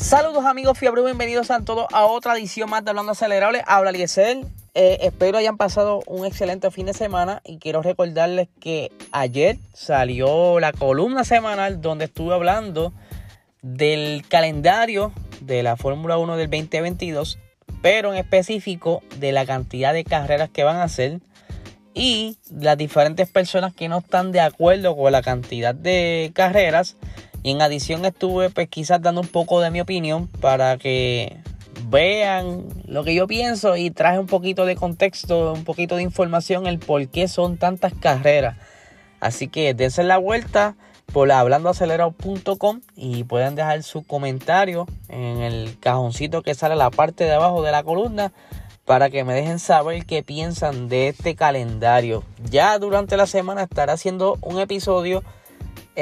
Saludos amigos Fiebre, bienvenidos a todos a otra edición más de Hablando Acelerable. Habla Liesel. Eh, espero hayan pasado un excelente fin de semana y quiero recordarles que ayer salió la columna semanal donde estuve hablando del calendario de la Fórmula 1 del 2022, pero en específico de la cantidad de carreras que van a hacer y las diferentes personas que no están de acuerdo con la cantidad de carreras y en adición estuve pues quizás dando un poco de mi opinión para que vean lo que yo pienso y traje un poquito de contexto, un poquito de información el por qué son tantas carreras. Así que dense la vuelta por hablandoacelerado.com y pueden dejar su comentario en el cajoncito que sale a la parte de abajo de la columna para que me dejen saber qué piensan de este calendario. Ya durante la semana estaré haciendo un episodio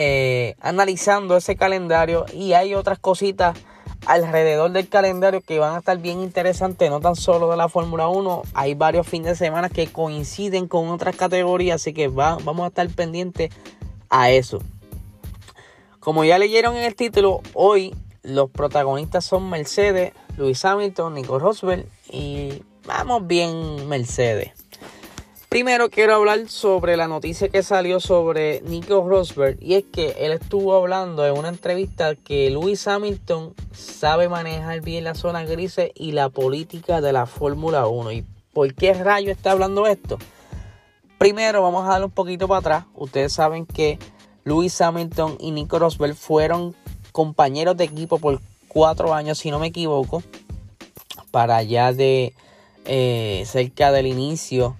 eh, analizando ese calendario y hay otras cositas alrededor del calendario que van a estar bien interesantes, no tan solo de la Fórmula 1, hay varios fines de semana que coinciden con otras categorías, así que vamos a estar pendientes a eso. Como ya leyeron en el título, hoy los protagonistas son Mercedes, Luis Hamilton, Nico Rosberg y vamos bien Mercedes. Primero quiero hablar sobre la noticia que salió sobre Nico Rosberg y es que él estuvo hablando en una entrevista que Lewis Hamilton sabe manejar bien la zona grises y la política de la Fórmula 1. ¿Y por qué rayo está hablando esto? Primero vamos a darle un poquito para atrás. Ustedes saben que Lewis Hamilton y Nico Rosberg fueron compañeros de equipo por cuatro años, si no me equivoco, para allá de eh, cerca del inicio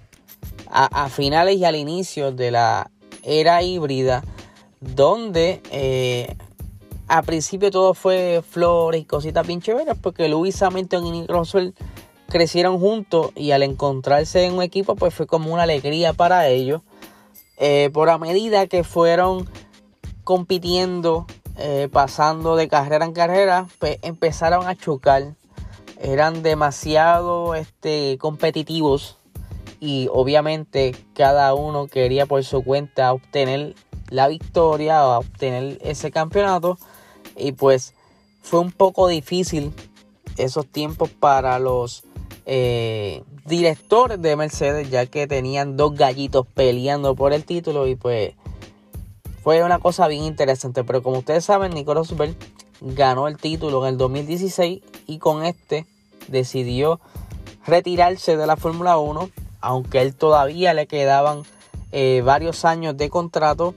a, finales y al inicio de la era híbrida, donde eh, a principio todo fue flores y cositas bien chéveres, porque Lewis Hamilton y Nick Roswell crecieron juntos y al encontrarse en un equipo, pues fue como una alegría para ellos. Eh, por a medida que fueron compitiendo, eh, pasando de carrera en carrera, pues empezaron a chocar. Eran demasiado este, competitivos y obviamente cada uno quería por su cuenta obtener la victoria o obtener ese campeonato. Y pues fue un poco difícil esos tiempos para los eh, directores de Mercedes ya que tenían dos gallitos peleando por el título y pues fue una cosa bien interesante. Pero como ustedes saben Nico Rosberg ganó el título en el 2016 y con este decidió retirarse de la Fórmula 1 aunque él todavía le quedaban eh, varios años de contrato,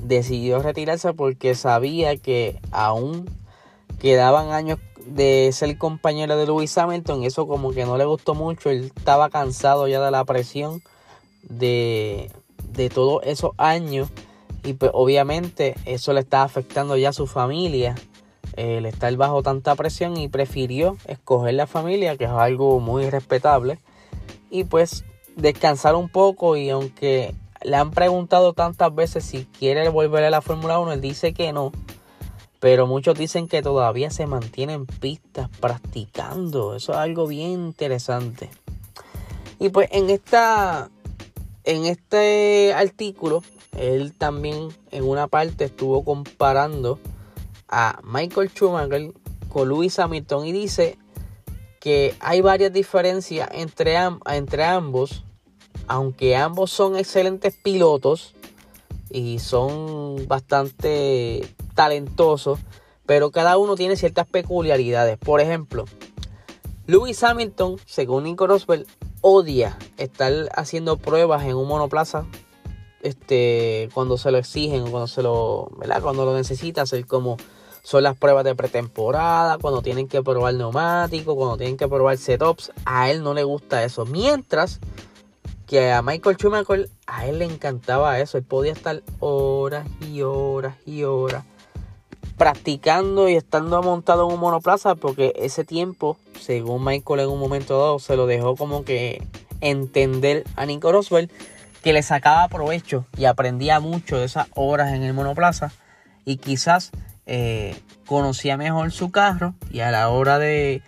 decidió retirarse porque sabía que aún quedaban años de ser compañero de Lewis Hamilton. Eso como que no le gustó mucho. Él estaba cansado ya de la presión de, de todos esos años. Y pues obviamente eso le estaba afectando ya a su familia. El estar bajo tanta presión y prefirió escoger la familia, que es algo muy respetable y pues descansar un poco y aunque le han preguntado tantas veces si quiere volver a la Fórmula 1, él dice que no. Pero muchos dicen que todavía se mantiene en pistas practicando. Eso es algo bien interesante. Y pues en esta en este artículo él también en una parte estuvo comparando a Michael Schumacher con Lewis Hamilton y dice que hay varias diferencias entre, entre ambos, aunque ambos son excelentes pilotos y son bastante talentosos, pero cada uno tiene ciertas peculiaridades. Por ejemplo, Lewis Hamilton, según Nico Rosberg, odia estar haciendo pruebas en un monoplaza este, cuando se lo exigen, cuando se lo. Cuando lo necesita hacer como son las pruebas de pretemporada, cuando tienen que probar neumáticos, cuando tienen que probar setups. A él no le gusta eso. Mientras que a Michael Schumacher, a él le encantaba eso. Él podía estar horas y horas y horas practicando y estando montado en un monoplaza porque ese tiempo, según Michael en un momento dado, se lo dejó como que entender a Nico Roswell que le sacaba provecho y aprendía mucho de esas horas en el monoplaza y quizás eh, conocía mejor su carro y a la hora de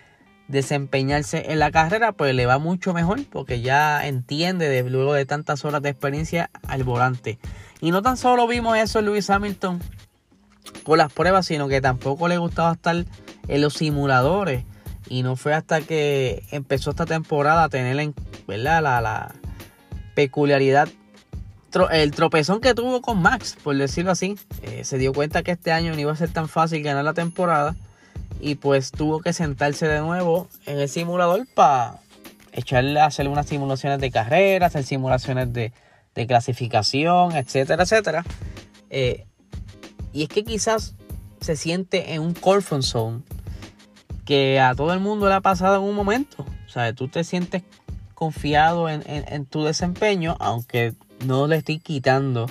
desempeñarse en la carrera pues le va mucho mejor porque ya entiende luego de tantas horas de experiencia al volante. Y no tan solo vimos eso en Lewis Hamilton con las pruebas, sino que tampoco le gustaba estar en los simuladores. Y no fue hasta que empezó esta temporada a tener ¿verdad? La, la peculiaridad, el tropezón que tuvo con Max, por decirlo así. Eh, se dio cuenta que este año no iba a ser tan fácil ganar la temporada. Y pues tuvo que sentarse de nuevo en el simulador para echarle a hacer unas simulaciones de carrera, hacer simulaciones de, de clasificación, etcétera, etcétera. Eh, y es que quizás se siente en un comfort zone que a todo el mundo le ha pasado en un momento. O sea, tú te sientes confiado en, tu desempeño, aunque no le estoy quitando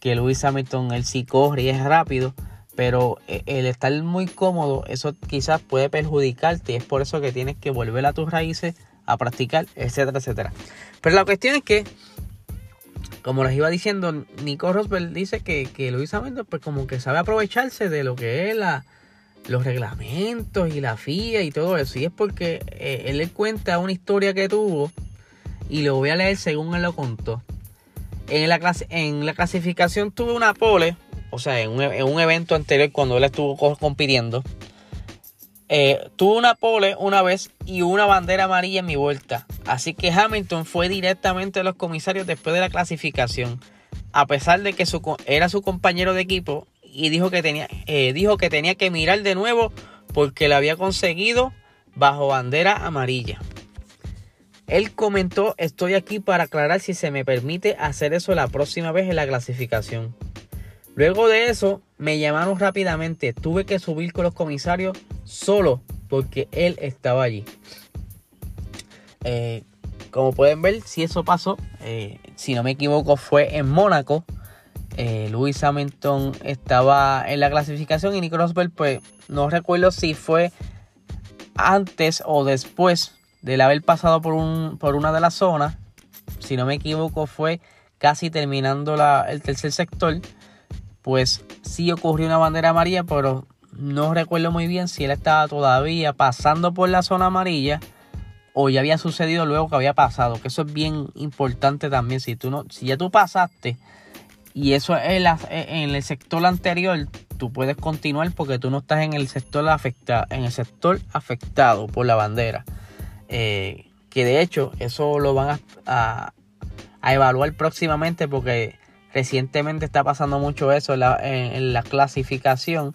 que Luis Hamilton él sí corre y es rápido, pero eh, el estar muy cómodo, eso quizás puede perjudicarte y es por eso que tienes que volver a tus raíces a practicar, etcétera, etcétera. Pero la cuestión es que como les iba diciendo, Nico Rosberg dice que, que Luis Hamilton pues como que sabe aprovecharse de lo que es la, los reglamentos y la FIA y todo eso. Y es porque eh, él le cuenta una historia que tuvo y lo voy a leer según él lo contó. En la, la clasificación tuve una pole, o sea, en un, un evento anterior cuando él estuvo compitiendo. Eh, tuve una pole una vez y una bandera amarilla en mi vuelta. Así que Hamilton fue directamente a los comisarios después de la clasificación. A pesar de que su, era su compañero de equipo y dijo que, tenía, eh, dijo que tenía que mirar de nuevo porque lo había conseguido bajo bandera amarilla. Él comentó, estoy aquí para aclarar si se me permite hacer eso la próxima vez en la clasificación. Luego de eso, me llamaron rápidamente. Tuve que subir con los comisarios solo porque él estaba allí. Eh, como pueden ver, si eso pasó, eh, si no me equivoco, fue en Mónaco. Eh, Luis Hamilton estaba en la clasificación y Nico Rosberg, pues no recuerdo si fue antes o después de haber pasado por, un, por una de las zonas. Si no me equivoco, fue casi terminando el tercer sector pues sí ocurrió una bandera amarilla, pero no recuerdo muy bien si él estaba todavía pasando por la zona amarilla o ya había sucedido luego que había pasado, que eso es bien importante también, si tú no si ya tú pasaste y eso es en el sector anterior, tú puedes continuar porque tú no estás en el sector afectado, en el sector afectado por la bandera. Eh, que de hecho eso lo van a, evaluar próximamente porque Recientemente está pasando mucho eso en la, clasificación,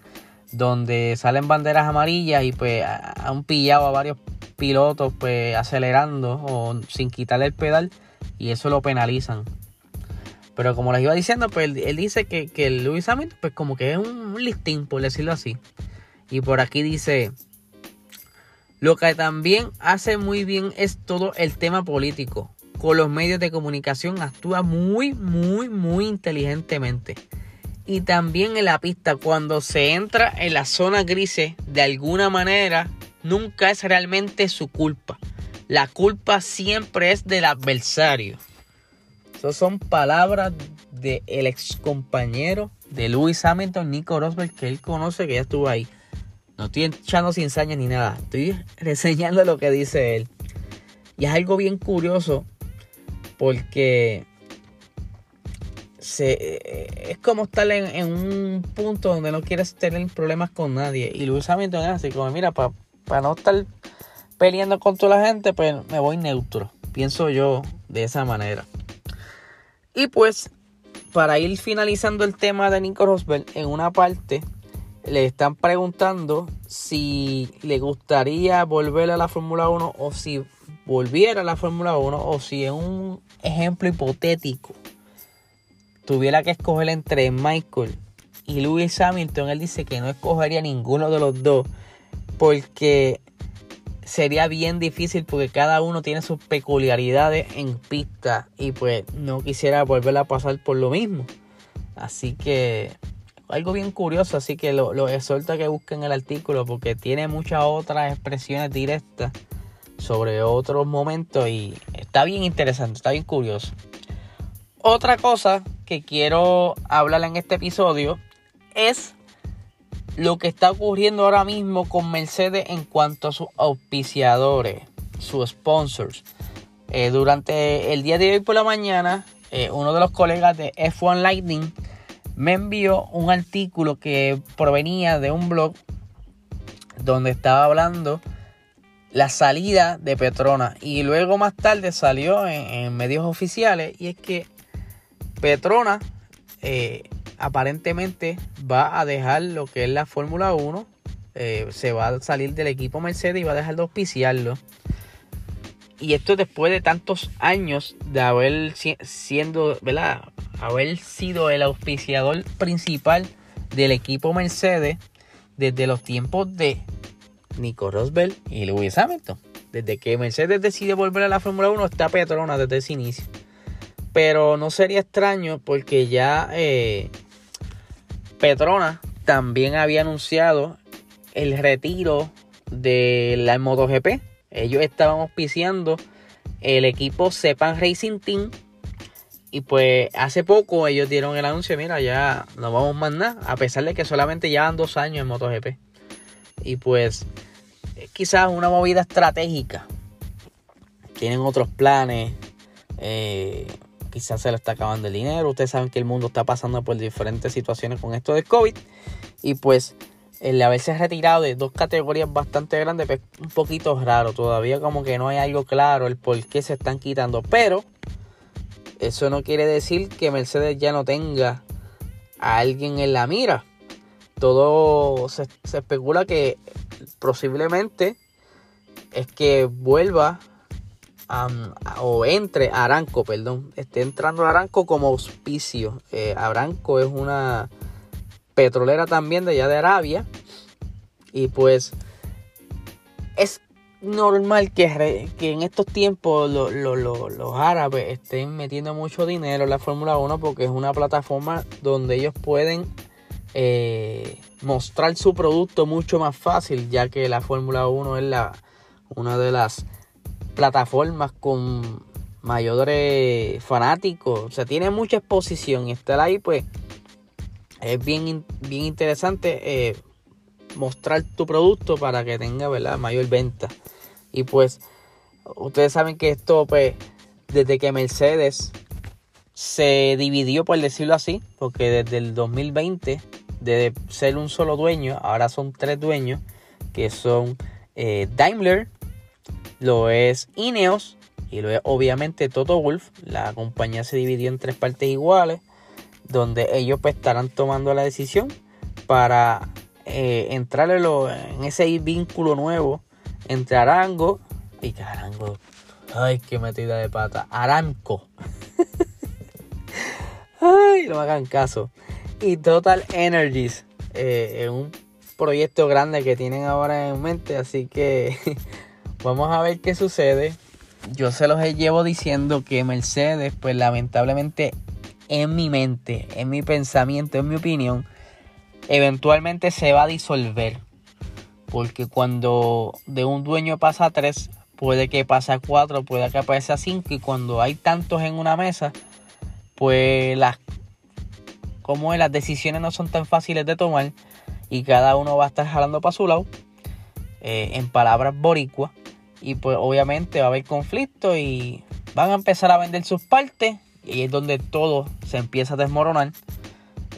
donde salen banderas amarillas y pues han pillado a varios pilotos pues acelerando o sin quitarle el pedal y eso lo penalizan. Pero como les iba diciendo, pues él, dice que, que el Lewis Hamilton pues como que es un listín, por decirlo así. Y por aquí dice, lo que también hace muy bien es todo el tema político con los medios de comunicación actúa muy, muy, muy inteligentemente. Y también en la pista, cuando se entra en la zona grises, de alguna manera, nunca es realmente su culpa. La culpa siempre es del adversario. Esas son palabras del ex compañero de Lewis Hamilton, Nico Rosberg, que él conoce, que ya estuvo ahí. No estoy echando sin ni nada. Estoy reseñando lo que dice él. Y es algo bien curioso porque es como estar en, un punto donde no quieres tener problemas con nadie. Y Luis Hamilton es así, como mira, para no estar peleando con toda la gente, pues me voy neutro. Pienso yo de esa manera. Y pues, para ir finalizando el tema de Nico Rosberg, en una parte le están preguntando si le gustaría volver a la Fórmula 1 o si volviera a la Fórmula 1 o si en un ejemplo hipotético tuviera que escoger entre Michael y Lewis Hamilton, él dice que no escogería ninguno de los dos porque sería bien difícil porque cada uno tiene sus peculiaridades en pista y pues no quisiera volver a pasar por lo mismo. Así que algo bien curioso, así que lo, lo exhorto a que busquen el artículo porque tiene muchas otras expresiones directas sobre otros momentos y está bien interesante, está bien curioso. Otra cosa que quiero hablar en este episodio es lo que está ocurriendo ahora mismo con Mercedes en cuanto a sus auspiciadores, sus sponsors. Eh, durante el día de hoy por la mañana, eh, uno de los colegas de F1 Lightning me envió un artículo que provenía de un blog donde estaba hablando la salida de Petrona. Y luego más tarde salió en, medios oficiales y es que Petrona eh, aparentemente va a dejar lo que es la Fórmula 1. Eh, se va a salir del equipo Mercedes y va a dejar de auspiciarlo. Y esto después de tantos años de haber siendo, ¿verdad? Haber sido el auspiciador principal del equipo Mercedes desde los tiempos de Nico Rosberg y Lewis Hamilton. Desde que Mercedes decide volver a la Fórmula 1 está Petrona desde ese inicio. Pero no sería extraño porque ya eh, Petrona también había anunciado el retiro de la MotoGP. Ellos estaban auspiciando el equipo Sepan Racing Team. Y pues hace poco ellos dieron el anuncio, mira, ya no vamos más nada, a pesar de que solamente llevan dos años en MotoGP. Y pues quizás una movida estratégica. Tienen otros planes. Eh, quizás se le está acabando el dinero. Ustedes saben que el mundo está pasando por diferentes situaciones con esto de COVID. Y pues el haberse retirado de dos categorías bastante grandes es un poquito raro. Todavía como que no hay algo claro el por qué se están quitando. Pero eso no quiere decir que Mercedes ya no tenga a alguien en la mira. Todo se, especula que posiblemente es que vuelva o entre Aranco, perdón, esté entrando Aranco como auspicio. Eh, Aranco es una petrolera también de allá de Arabia y pues es normal que, en estos tiempos los árabes estén metiendo mucho dinero en la Fórmula 1 porque es una plataforma donde ellos pueden eh, mostrar su producto mucho más fácil, ya que la Fórmula 1 es la, una de las plataformas con mayores fanáticos. O sea, tiene mucha exposición y estar ahí, pues, es bien, bien interesante eh, mostrar tu producto para que tenga, ¿verdad?, mayor venta. Y pues, ustedes saben que esto, pues, desde que Mercedes se dividió, por decirlo así, porque desde el 2020 de ser un solo dueño, ahora son tres dueños, que son eh, Daimler, lo es Ineos y lo obviamente Toto Wolf. La compañía se dividió en tres partes iguales, donde ellos pues, estarán tomando la decisión para eh, entrar en, ese vínculo nuevo entre Arango y Arango. Ay, qué metida de pata. Aranco. Ay, no me hagan caso y Total Energies. Eh, un proyecto grande que tienen ahora en mente. Así que vamos a ver qué sucede. Yo se los llevo diciendo que Mercedes, pues lamentablemente en mi mente, en mi pensamiento, en mi opinión, eventualmente se va a disolver. Porque cuando de un dueño pasa a tres, puede que pase a cuatro, puede que pase a cinco. Y cuando hay tantos en una mesa, pues las como las decisiones no son tan fáciles de tomar y cada uno va a estar jalando para su lado, eh, en palabras boricua, y pues obviamente va a haber conflicto y van a empezar a vender sus partes y es donde todo se empieza a desmoronar.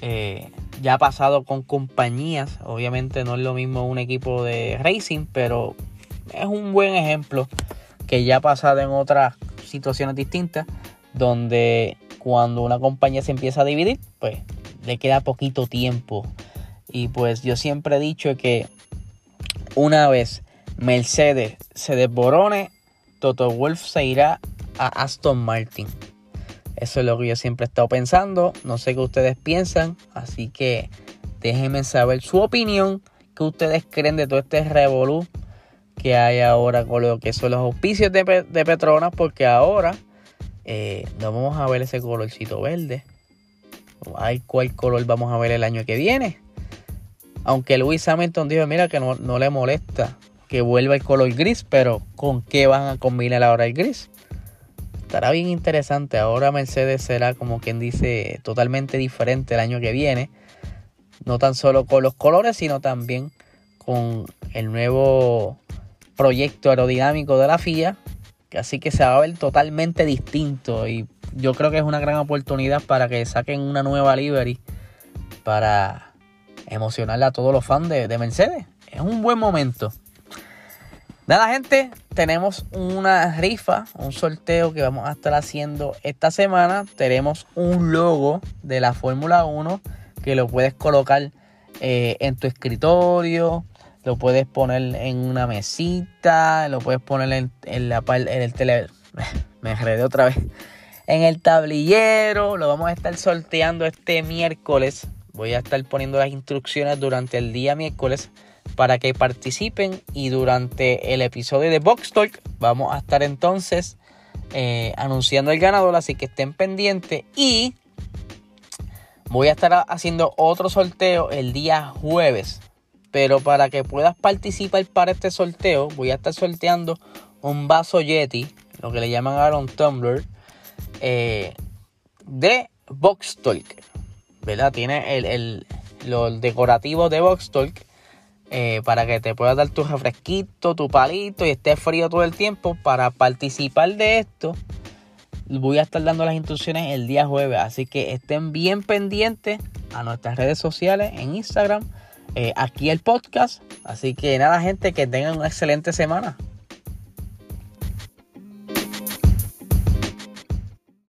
Eh, ya ha pasado con compañías, obviamente no es lo mismo un equipo de racing, pero es un buen ejemplo que ya ha pasado en otras situaciones distintas, donde cuando una compañía se empieza a dividir, pues le queda poquito tiempo. Y pues yo siempre he dicho que una vez Mercedes se desborone, Toto Wolf se irá a Aston Martin. Eso es lo que yo siempre he estado pensando. No sé qué ustedes piensan. Así que déjenme saber su opinión. ¿Qué ustedes creen de todo este revolú que hay ahora con lo que son los auspicios de, Petronas? Porque ahora eh, no vamos a ver ese colorcito verde. Hay cuál color vamos a ver el año que viene. Aunque Luis Hamilton dijo, mira que no, le molesta que vuelva el color gris, pero ¿con qué van a combinar ahora el gris? Estará bien interesante. Ahora Mercedes será como quien dice totalmente diferente el año que viene. No tan solo con los colores, sino también con el nuevo proyecto aerodinámico de la FIA, Así que se va a ver totalmente distinto y yo creo que es una gran oportunidad para que saquen una nueva livery para emocionarle a todos los fans de, Mercedes. es un buen momento. Nada, gente, tenemos una rifa, un sorteo que vamos a estar haciendo esta semana. Tenemos un logo de la Fórmula 1 que lo puedes colocar eh, en tu escritorio, lo puedes poner en una mesita, lo puedes poner en, la en el tele. Me enredé otra vez. En el tablillero, lo vamos a estar sorteando este miércoles. Voy a estar poniendo las instrucciones durante el día miércoles para que participen y durante el episodio de Box Talk vamos a estar entonces eh, anunciando el ganador, así que estén pendientes y voy a estar haciendo otro sorteo el día jueves. Pero para que puedas participar para este sorteo, voy a estar sorteando un vaso Yeti, lo que le llaman ahora un tumbler, eh, de Box Talk. ¿Verdad? Tiene el, el, los decorativos de Box Talk eh, para que te puedas dar tu refresquito, tu palito y esté frío todo el tiempo. Para participar de esto, voy a estar dando las instrucciones el día jueves. Así que estén bien pendientes a nuestras redes sociales en Instagram, eh, aquí el podcast. Así que nada, gente, que tengan una excelente semana.